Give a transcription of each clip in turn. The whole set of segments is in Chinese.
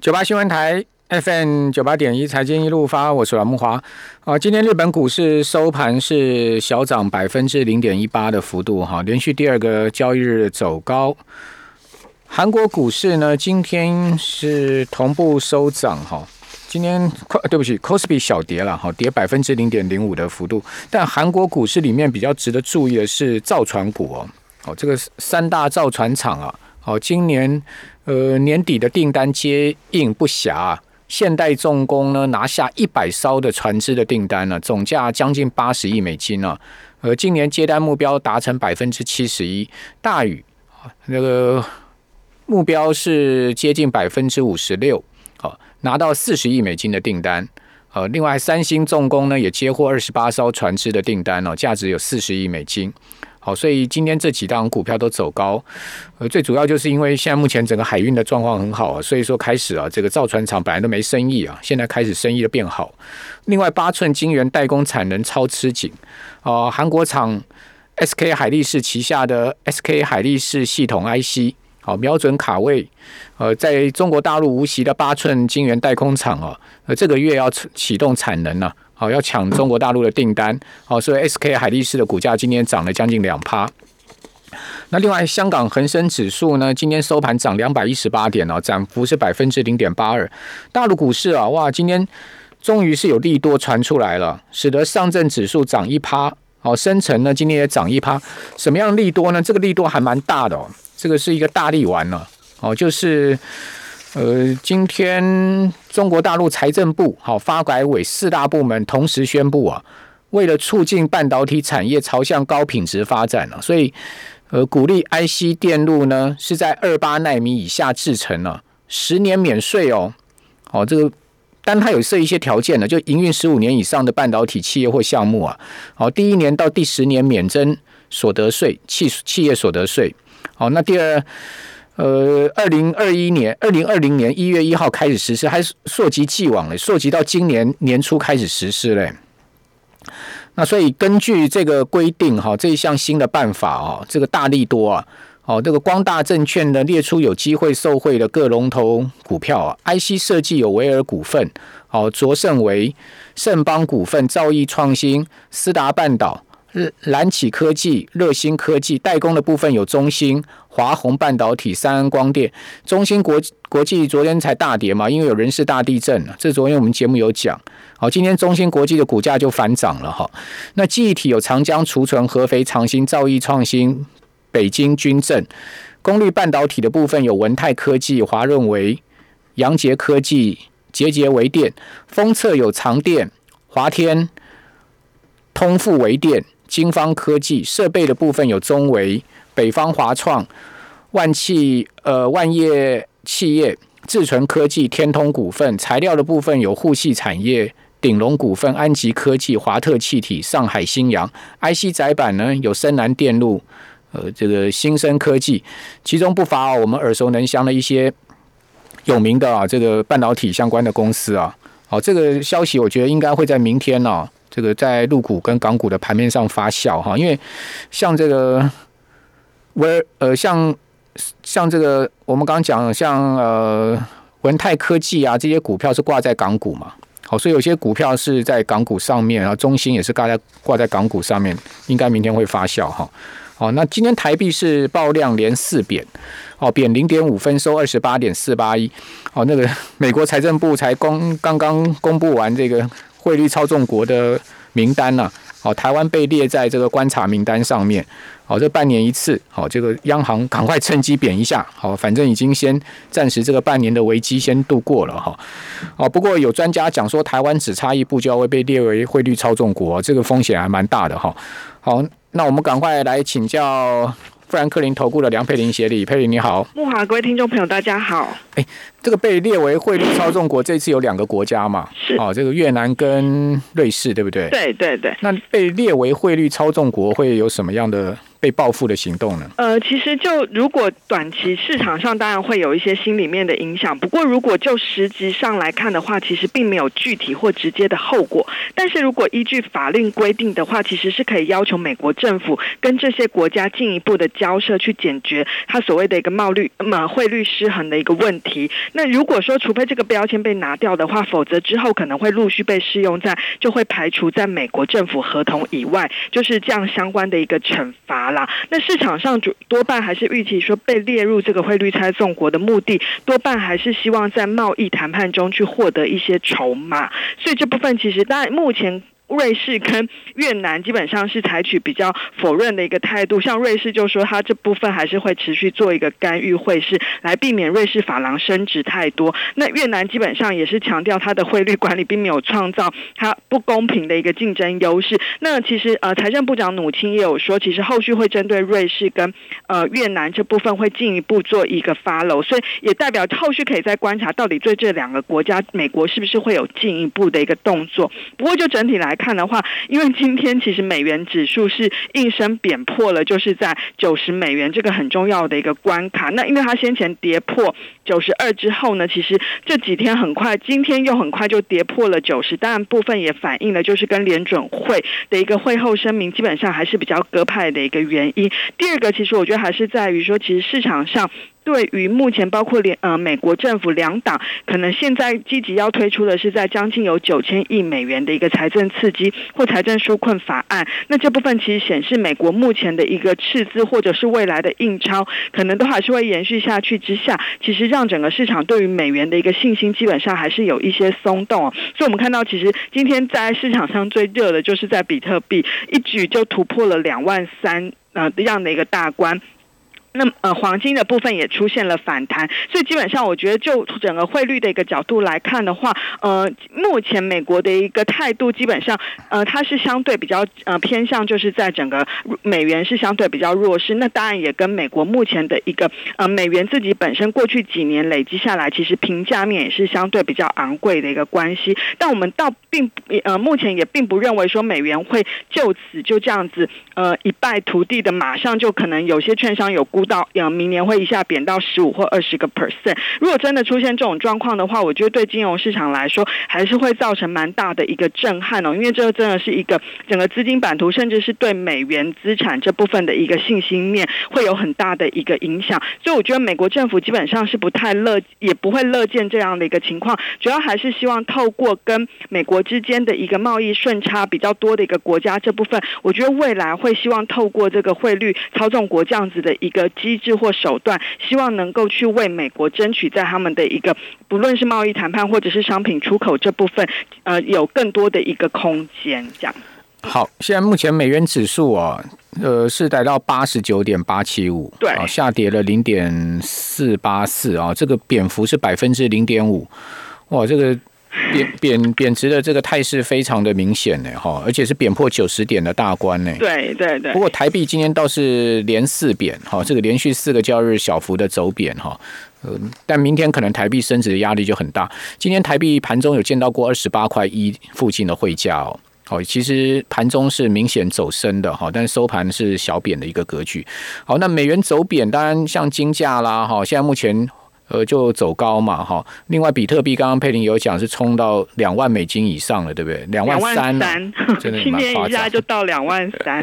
九八新闻台 FM 九八点一财经一路发，我是阮木华。啊，今天日本股市收盘是小涨百分之零点一八的幅度，哈，连续第二个交易日走高。韩国股市呢，今天是同步收涨，哈，今天快对不起 c o s p i 小跌了，哈，跌百分之零点零五的幅度。但韩国股市里面比较值得注意的是造船股哦，哦，这个三大造船厂啊。好，今年呃年底的订单接应不暇，现代重工呢拿下一百艘的船只的订单呢，总价将近八十亿美金呢。呃，今年接单目标达成百分之七十一，大宇那个目标是接近百分之五十六，好拿到四十亿美金的订单。呃，另外三星重工呢也接获二十八艘船只的订单哦，价值有四十亿美金。好，所以今天这几档股票都走高，呃，最主要就是因为现在目前整个海运的状况很好啊，所以说开始啊，这个造船厂本来都没生意啊，现在开始生意的变好。另外，八寸晶圆代工产能超吃紧啊，韩国厂 SK 海力士旗下的 SK 海力士系统 IC，好瞄准卡位，呃，在中国大陆无锡的八寸晶圆代工厂啊，呃，这个月要启动产能了。好，要抢中国大陆的订单，好，所以 SK 海力士的股价今天涨了将近两趴。那另外，香港恒生指数呢，今天收盘涨两百一十八点哦，涨幅是百分之零点八二。大陆股市啊，哇，今天终于是有利多传出来了，使得上证指数涨一趴，好，深成呢今天也涨一趴。什么样利多呢？这个利多还蛮大的哦，这个是一个大利丸呢，哦，就是。呃，今天中国大陆财政部、好发改委四大部门同时宣布啊，为了促进半导体产业朝向高品质发展了，所以呃，鼓励 IC 电路呢是在二八纳米以下制成了，十年免税哦。哦，这个，但它有设一些条件的，就营运十五年以上的半导体企业或项目啊，好，第一年到第十年免征所得税，企企业所得税。好，那第二。呃，二零二一年、二零二零年一月一号开始实施，还是溯及既往嘞，溯及到今年年初开始实施嘞。那所以根据这个规定，哈，这一项新的办法啊，这个大力多啊，哦，这个光大证券呢列出有机会受贿的各龙头股票啊，IC 设计有维尔股份，哦，卓胜维、盛邦股份、兆易创新、思达半岛。蓝启科技、热星科技代工的部分有中芯、华虹半导体、三安光电。中芯国国际昨天才大跌嘛，因为有人事大地震了。这昨天我们节目有讲。好，今天中芯国际的股价就反涨了哈。那记忆体有长江储存、合肥长兴、兆易创新、北京军政。功率半导体的部分有文泰科技、华润微、阳杰科技、捷捷微电。封测有长电、华天、通富微电。金方科技设备的部分有中维、北方华创、万企、呃万业企业、智存科技、天通股份；材料的部分有沪系产业、鼎龙股份、安吉科技、华特气体、上海新阳。IC 载板呢有深南电路、呃这个新生科技，其中不乏我们耳熟能详的一些有名的啊这个半导体相关的公司啊。好，这个消息我觉得应该会在明天呢。这个在陆股跟港股的盘面上发酵哈，因为像这个文呃像像这个我们刚刚讲像呃文泰科技啊这些股票是挂在港股嘛，好，所以有些股票是在港股上面，然后中芯也是挂在挂在港股上面，应该明天会发酵哈。好，那今天台币是爆量连四贬，哦贬零点五分收二十八点四八一，哦那个 美国财政部才公刚刚公布完这个。汇率操纵国的名单呢？好，台湾被列在这个观察名单上面。好，这半年一次。好，这个央行赶快趁机贬一下。好，反正已经先暂时这个半年的危机先度过了哈。哦，不过有专家讲说，台湾只差一步就要会被列为汇率操纵国，这个风险还蛮大的哈。好，那我们赶快来请教。富兰克林投顾的梁佩玲协理，佩玲你好，木华各位听众朋友大家好。哎，这个被列为汇率操纵国，这次有两个国家嘛？是哦，这个越南跟瑞士，对不对？对对对。那被列为汇率操纵国会有什么样的被报复的行动呢？呃，其实就如果短期市场上当然会有一些心里面的影响，不过如果就实质上来看的话，其实并没有具体或直接的后果。但是如果依据法令规定的话，其实是可以要求美国政府跟这些国家进一步的交涉，去解决它所谓的一个贸率、呃汇率失衡的一个问题。那如果说除非这个标签被拿掉的话，否则之后可能会陆续被适用在，就会排除在美国政府合同以外，就是这样相关的一个惩罚啦。那市场上主多半还是预期说被列入这个汇率猜送国的目的，多半还是希望在贸易谈判中去获得一些筹码。所以这部分其实当然目前。瑞士跟越南基本上是采取比较否认的一个态度，像瑞士就说它这部分还是会持续做一个干预汇市，来避免瑞士法郎升值太多。那越南基本上也是强调它的汇率管理并没有创造它不公平的一个竞争优势。那其实呃，财政部长努钦也有说，其实后续会针对瑞士跟呃越南这部分会进一步做一个 follow，所以也代表后续可以再观察到底对这两个国家，美国是不是会有进一步的一个动作。不过就整体来。看的话，因为今天其实美元指数是应声贬破了，就是在九十美元这个很重要的一个关卡。那因为它先前跌破九十二之后呢，其实这几天很快，今天又很快就跌破了九十。当然部分也反映了就是跟联准会的一个会后声明，基本上还是比较鸽派的一个原因。第二个，其实我觉得还是在于说，其实市场上。对于目前包括联呃美国政府两党，可能现在积极要推出的是在将近有九千亿美元的一个财政刺激或财政纾困法案。那这部分其实显示美国目前的一个赤字或者是未来的印钞，可能都还是会延续下去之下，其实让整个市场对于美元的一个信心基本上还是有一些松动。所以我们看到，其实今天在市场上最热的就是在比特币一举就突破了两万三呃这样的一个大关。那呃，黄金的部分也出现了反弹，所以基本上我觉得就整个汇率的一个角度来看的话，呃，目前美国的一个态度基本上，呃，它是相对比较呃偏向，就是在整个美元是相对比较弱势。那当然也跟美国目前的一个呃美元自己本身过去几年累积下来，其实评价面也是相对比较昂贵的一个关系。但我们倒并呃目前也并不认为说美元会就此就这样子呃一败涂地的，马上就可能有些券商有。到呃明年会一下贬到十五或二十个 percent。如果真的出现这种状况的话，我觉得对金融市场来说还是会造成蛮大的一个震撼哦。因为这真的是一个整个资金版图，甚至是对美元资产这部分的一个信心面会有很大的一个影响。所以我觉得美国政府基本上是不太乐，也不会乐见这样的一个情况。主要还是希望透过跟美国之间的一个贸易顺差比较多的一个国家这部分，我觉得未来会希望透过这个汇率操纵国这样子的一个。机制或手段，希望能够去为美国争取在他们的一个不论是贸易谈判或者是商品出口这部分，呃，有更多的一个空间。这样。好，现在目前美元指数啊，呃，是来到八十九点八七五，对，下跌了零点四八四啊，这个贬幅是百分之零点五，哇，这个。贬贬贬值的这个态势非常的明显呢，哈，而且是贬破九十点的大关呢。对对对。不过台币今天倒是连四贬，哈，这个连续四个交易日小幅的走贬，哈，呃，但明天可能台币升值的压力就很大。今天台币盘中有见到过二十八块一附近的汇价哦，好，其实盘中是明显走升的哈，但是收盘是小贬的一个格局。好，那美元走贬，当然像金价啦，哈，现在目前。呃，就走高嘛，哈。另外，比特币刚刚佩林有讲是冲到两万美金以上了，对不对？两万三，真的 蛮夸张。一下就到两万三。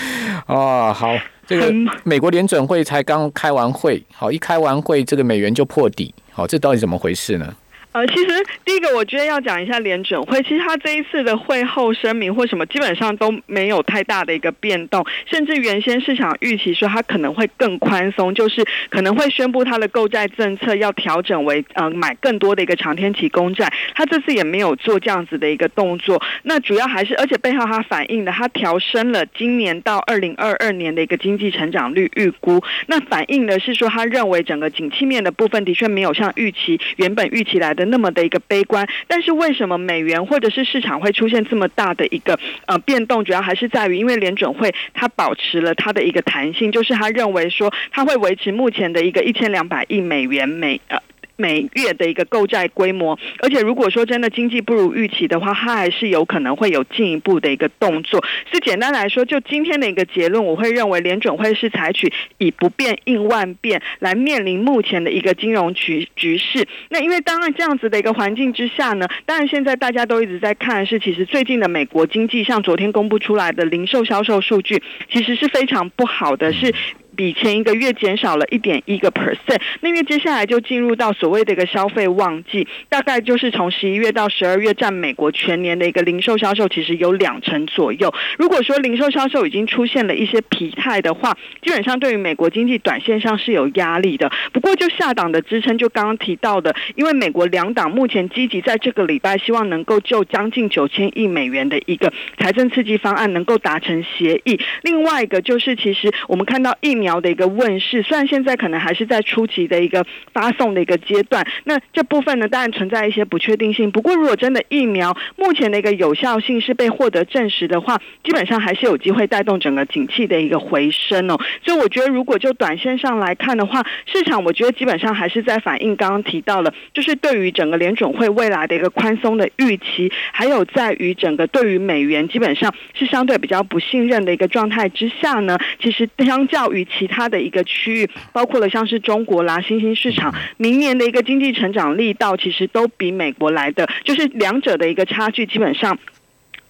哦，好，这个美国联准会才刚开完会，好，一开完会，这个美元就破底，好，这到底怎么回事呢？呃，其实第一个我觉得要讲一下联准会，其实他这一次的会后声明或什么，基本上都没有太大的一个变动，甚至原先市场预期说他可能会更宽松，就是可能会宣布他的购债政策要调整为呃买更多的一个长天期公债，他这次也没有做这样子的一个动作。那主要还是，而且背后它反映的，它调升了今年到二零二二年的一个经济成长率预估，那反映的是说他认为整个景气面的部分的确没有像预期原本预期来的。那么的一个悲观，但是为什么美元或者是市场会出现这么大的一个呃变动？主要还是在于，因为联准会它保持了它的一个弹性，就是它认为说它会维持目前的一个一千两百亿美元每呃。每月的一个购债规模，而且如果说真的经济不如预期的话，它还是有可能会有进一步的一个动作。是简单来说，就今天的一个结论，我会认为联准会是采取以不变应万变来面临目前的一个金融局局势。那因为当然这样子的一个环境之下呢，当然现在大家都一直在看是，其实最近的美国经济，像昨天公布出来的零售销售数据，其实是非常不好的，是。比前一个月减少了一点一个 percent，那因为接下来就进入到所谓的一个消费旺季，大概就是从十一月到十二月，占美国全年的一个零售销售其实有两成左右。如果说零售销售已经出现了一些疲态的话，基本上对于美国经济短线上是有压力的。不过就下档的支撑，就刚刚提到的，因为美国两党目前积极在这个礼拜，希望能够就将近九千亿美元的一个财政刺激方案能够达成协议。另外一个就是，其实我们看到疫苗。苗的一个问世，虽然现在可能还是在初级的一个发送的一个阶段，那这部分呢，当然存在一些不确定性。不过，如果真的疫苗目前的一个有效性是被获得证实的话，基本上还是有机会带动整个景气的一个回升哦。所以，我觉得如果就短线上来看的话，市场我觉得基本上还是在反映刚刚提到了，就是对于整个联准会未来的一个宽松的预期，还有在于整个对于美元基本上是相对比较不信任的一个状态之下呢，其实相较于。其他的一个区域，包括了像是中国啦、新兴市场，明年的一个经济成长力道，其实都比美国来的，就是两者的一个差距，基本上。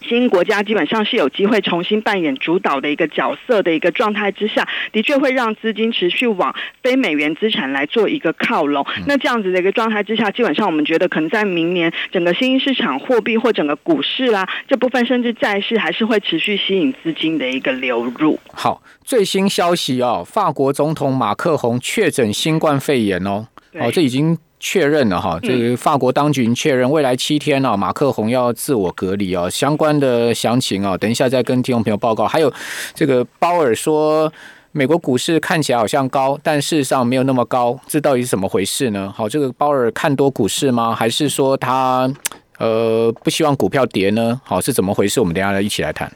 新兴国家基本上是有机会重新扮演主导的一个角色的一个状态之下，的确会让资金持续往非美元资产来做一个靠拢。那这样子的一个状态之下，基本上我们觉得可能在明年整个新兴市场货币或整个股市啦这部分，甚至债市还是会持续吸引资金的一个流入。好，最新消息哦，法国总统马克宏确诊新冠肺炎哦，哦，这已经。确认了哈，这个法国当局确认未来七天呢，马克宏要自我隔离啊。相关的详情啊，等一下再跟听众朋友报告。还有这个鲍尔说，美国股市看起来好像高，但事实上没有那么高，这到底是怎么回事呢？好，这个鲍尔看多股市吗？还是说他呃不希望股票跌呢？好，是怎么回事？我们等下来一起来谈。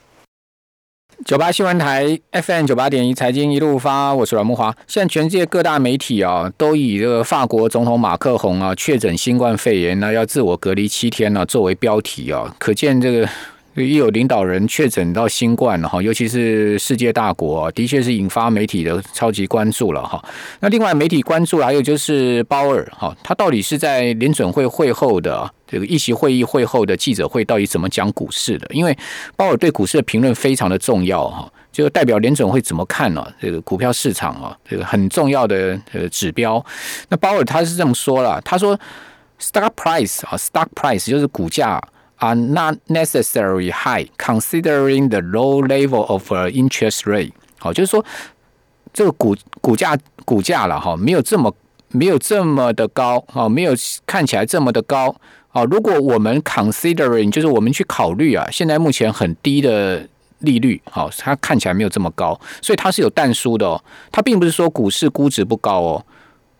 九八新闻台 FM 九八点一财经一路发，我是阮木华。现在全世界各大媒体啊，都以这个法国总统马克宏啊确诊新冠肺炎呢，要自我隔离七天呢作为标题啊，可见这个。一有领导人确诊到新冠了哈，尤其是世界大国，的确是引发媒体的超级关注了哈。那另外媒体关注还有就是鲍尔哈，他到底是在联准会会后的这个议席会议会后的记者会到底怎么讲股市的？因为鲍尔对股市的评论非常的重要哈，就代表联准会怎么看呢？这个股票市场啊，这个很重要的呃指标。那鲍尔他是这么说了，他说，stock price 啊，stock price 就是股价。are not necessarily high considering the low level of interest rate。好，就是说这个股股价股价了哈，没有这么没有这么的高啊，没有看起来这么的高啊。如果我们 considering 就是我们去考虑啊，现在目前很低的利率，好，它看起来没有这么高，所以它是有淡输的哦。它并不是说股市估值不高哦，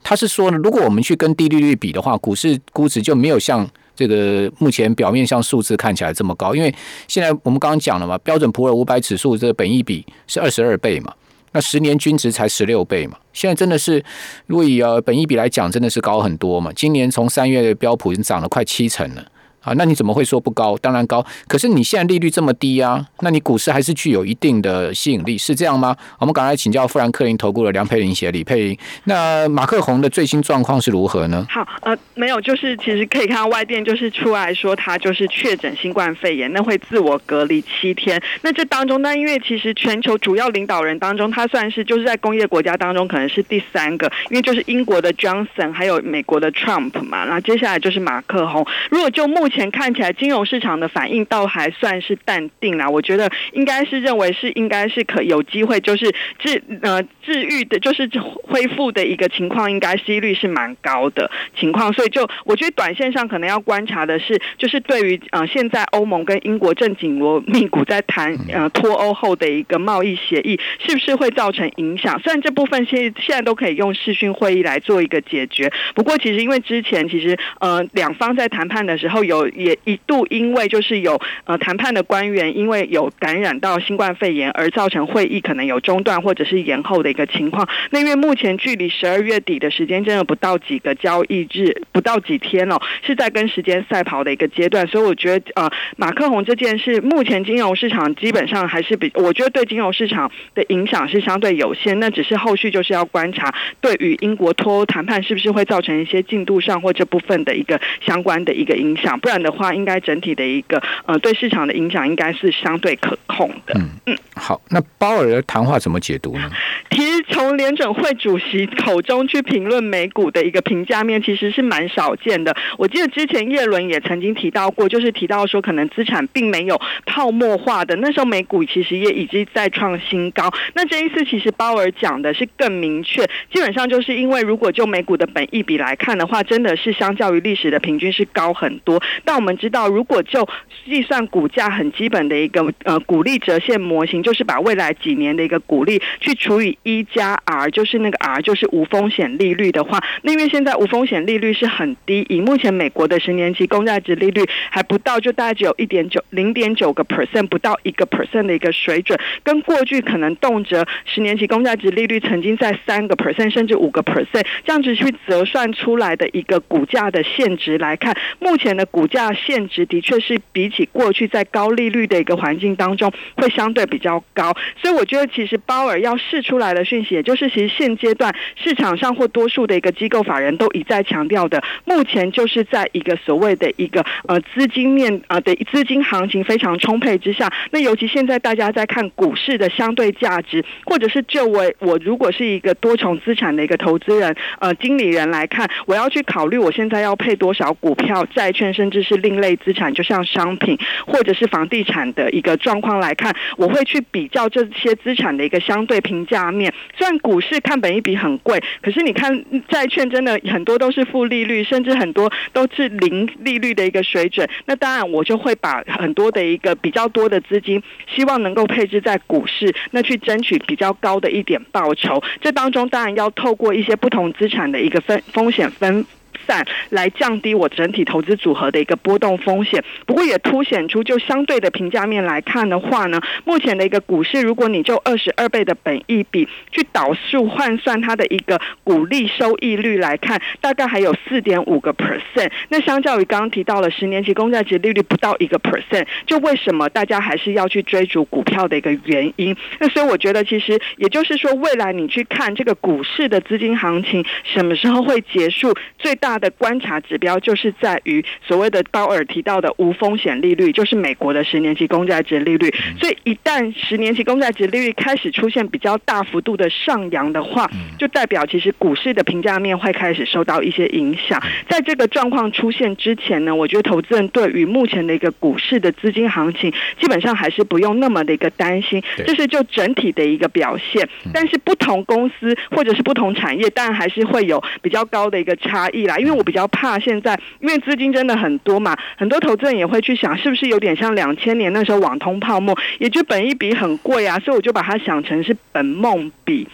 它是说呢，如果我们去跟低利率比的话，股市估值就没有像。这个目前表面上数字看起来这么高，因为现在我们刚刚讲了嘛，标准普尔五百指数这个本益比是二十二倍嘛，那十年均值才十六倍嘛，现在真的是如果以呃本益比来讲，真的是高很多嘛。今年从三月的标普已经涨了快七成了。啊，那你怎么会说不高？当然高，可是你现在利率这么低啊，那你股市还是具有一定的吸引力，是这样吗？我们赶快请教富兰克林投顾的梁佩玲协理佩玲。那马克宏的最新状况是如何呢？好，呃，没有，就是其实可以看到外电就是出来说他就是确诊新冠肺炎，那会自我隔离七天。那这当中，那因为其实全球主要领导人当中，他算是就是在工业国家当中可能是第三个，因为就是英国的 Johnson 还有美国的 Trump 嘛，那接下来就是马克宏。如果就目前看起来金融市场的反应倒还算是淡定啦，我觉得应该是认为是应该是可有机会，就是治呃治愈的，就是恢复的一个情况，应该几率是蛮高的情况，所以就我觉得短线上可能要观察的是，就是对于呃现在欧盟跟英国正紧锣密鼓在谈呃脱欧后的一个贸易协议，是不是会造成影响？虽然这部分现现在都可以用视讯会议来做一个解决，不过其实因为之前其实呃两方在谈判的时候有。也一度因为就是有呃谈判的官员因为有感染到新冠肺炎而造成会议可能有中断或者是延后的一个情况。那因为目前距离十二月底的时间真的不到几个交易日，不到几天哦，是在跟时间赛跑的一个阶段，所以我觉得呃马克宏这件事目前金融市场基本上还是比我觉得对金融市场的影响是相对有限，那只是后续就是要观察对于英国脱欧谈判是不是会造成一些进度上或这部分的一个相关的一个影响，然的话，应该整体的一个呃对市场的影响应该是相对可控的。嗯嗯，好，那鲍尔的谈话怎么解读呢？其实从联准会主席口中去评论美股的一个评价面，其实是蛮少见的。我记得之前叶伦也曾经提到过，就是提到说可能资产并没有泡沫化的，那时候美股其实也已经在创新高。那这一次其实鲍尔讲的是更明确，基本上就是因为如果就美股的本益比来看的话，真的是相较于历史的平均是高很多。但我们知道，如果就计算股价很基本的一个呃股利折现模型，就是把未来几年的一个股利去除以一加 R，就是那个 R 就是无风险利率的话，那因为现在无风险利率是很低，以目前美国的十年期公债值利率还不到，就大概只有一点九零点九个 percent，不到一个 percent 的一个水准，跟过去可能动辄十年期公债值利率曾经在三个 percent 甚至五个 percent 这样子去折算出来的一个股价的现值来看，目前的股价现值的确是比起过去在高利率的一个环境当中会相对比较高，所以我觉得其实鲍尔要试出来的讯息，也就是其实现阶段市场上或多数的一个机构法人都一再强调的，目前就是在一个所谓的一个呃资金面啊的资金行情非常充沛之下，那尤其现在大家在看股市的相对价值，或者是就我我如果是一个多重资产的一个投资人呃经理人来看，我要去考虑我现在要配多少股票、债券，甚至是另类资产，就像商品或者是房地产的一个状况来看，我会去比较这些资产的一个相对评价面。虽然股市看本一笔很贵，可是你看债券真的很多都是负利率，甚至很多都是零利率的一个水准。那当然，我就会把很多的一个比较多的资金，希望能够配置在股市，那去争取比较高的一点报酬。这当中当然要透过一些不同资产的一个分风险分。散来降低我整体投资组合的一个波动风险，不过也凸显出就相对的评价面来看的话呢，目前的一个股市，如果你就二十二倍的本益比去导数换算它的一个股利收益率来看，大概还有四点五个 percent。那相较于刚刚提到了十年期公债值利率不到一个 percent，就为什么大家还是要去追逐股票的一个原因？那所以我觉得，其实也就是说，未来你去看这个股市的资金行情什么时候会结束，最大。的观察指标就是在于所谓的鲍尔提到的无风险利率，就是美国的十年期公债值利率。所以一旦十年期公债值利率开始出现比较大幅度的上扬的话，就代表其实股市的评价面会开始受到一些影响。在这个状况出现之前呢，我觉得投资人对于目前的一个股市的资金行情，基本上还是不用那么的一个担心。这是就整体的一个表现。但是不同公司或者是不同产业，当然还是会有比较高的一个差异因为我比较怕现在，因为资金真的很多嘛，很多投资人也会去想，是不是有点像两千年那时候网通泡沫，也就本一笔很贵啊，所以我就把它想成是本梦比。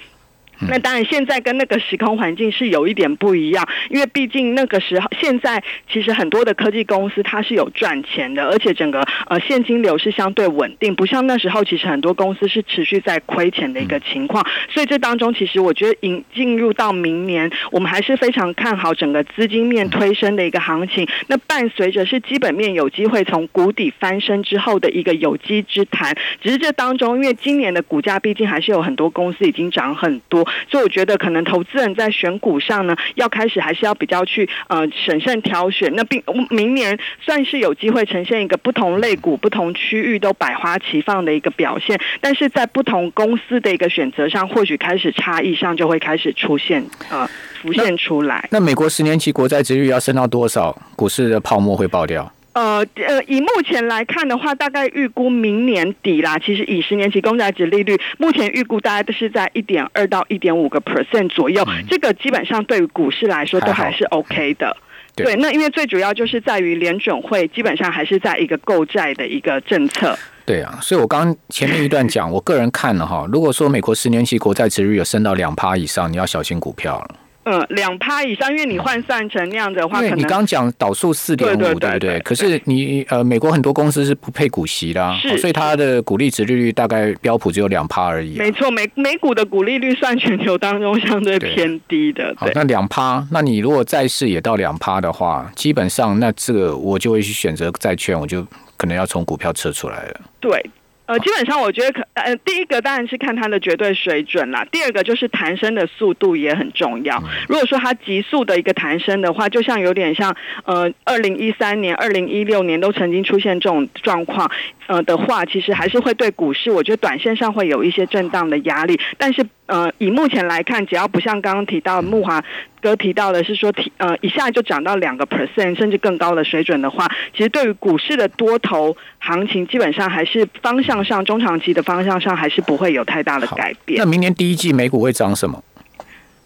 那当然，现在跟那个时空环境是有一点不一样，因为毕竟那个时候，现在其实很多的科技公司它是有赚钱的，而且整个呃现金流是相对稳定，不像那时候其实很多公司是持续在亏钱的一个情况。所以这当中，其实我觉得引进入到明年，我们还是非常看好整个资金面推升的一个行情。那伴随着是基本面有机会从谷底翻身之后的一个有机之谈。只是这当中，因为今年的股价毕竟还是有很多公司已经涨很多。所以我觉得，可能投资人在选股上呢，要开始还是要比较去呃审慎挑选。那并明年算是有机会呈现一个不同类股、不同区域都百花齐放的一个表现，但是在不同公司的一个选择上，或许开始差异上就会开始出现呃浮现出来。那美国十年期国债值率要升到多少，股市的泡沫会爆掉？呃呃，以目前来看的话，大概预估明年底啦。其实以十年期公债值利率，目前预估大概都是在一点二到一点五个 percent 左右。这个基本上对于股市来说都还是 OK 的。对，那因为最主要就是在于联准会基本上还是在一个购债的一个政策。对啊，所以我刚前面一段讲，我个人看了哈，如果说美国十年期国债值率有升到两趴以上，你要小心股票了。嗯，两趴以上，因为你换算成那样的话，因为你刚刚讲导数四点五，对不对？可是你呃，美国很多公司是不配股息的，是，所以它的股利值利率大概标普只有两趴而已。没错，美美股的股利率算全球当中相对偏低的。好，那两趴，那你如果债市也到两趴的话，基本上那这个我就会去选择债券，我就可能要从股票撤出来了。对。呃，基本上我觉得可呃，第一个当然是看它的绝对水准啦。第二个就是弹升的速度也很重要。如果说它急速的一个弹升的话，就像有点像呃，二零一三年、二零一六年都曾经出现这种状况，呃的话，其实还是会对股市，我觉得短线上会有一些震荡的压力。但是呃，以目前来看，只要不像刚刚提到木华。哥提到的是说，提呃一下就涨到两个 percent 甚至更高的水准的话，其实对于股市的多头行情，基本上还是方向上中长期的方向上还是不会有太大的改变。那明年第一季美股会涨什么？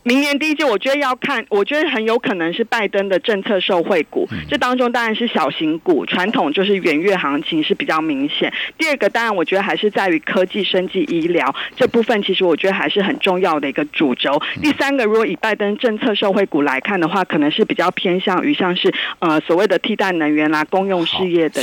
明年第一季，我觉得要看，我觉得很有可能是拜登的政策受惠股。这当中当然是小型股，传统就是远月行情是比较明显。第二个当然，我觉得还是在于科技、生技、医疗这部分，其实我觉得还是很重要的一个主轴。第三个，如果以拜登政策受惠股来看的话，可能是比较偏向于像是呃所谓的替代能源啦、公用事业的。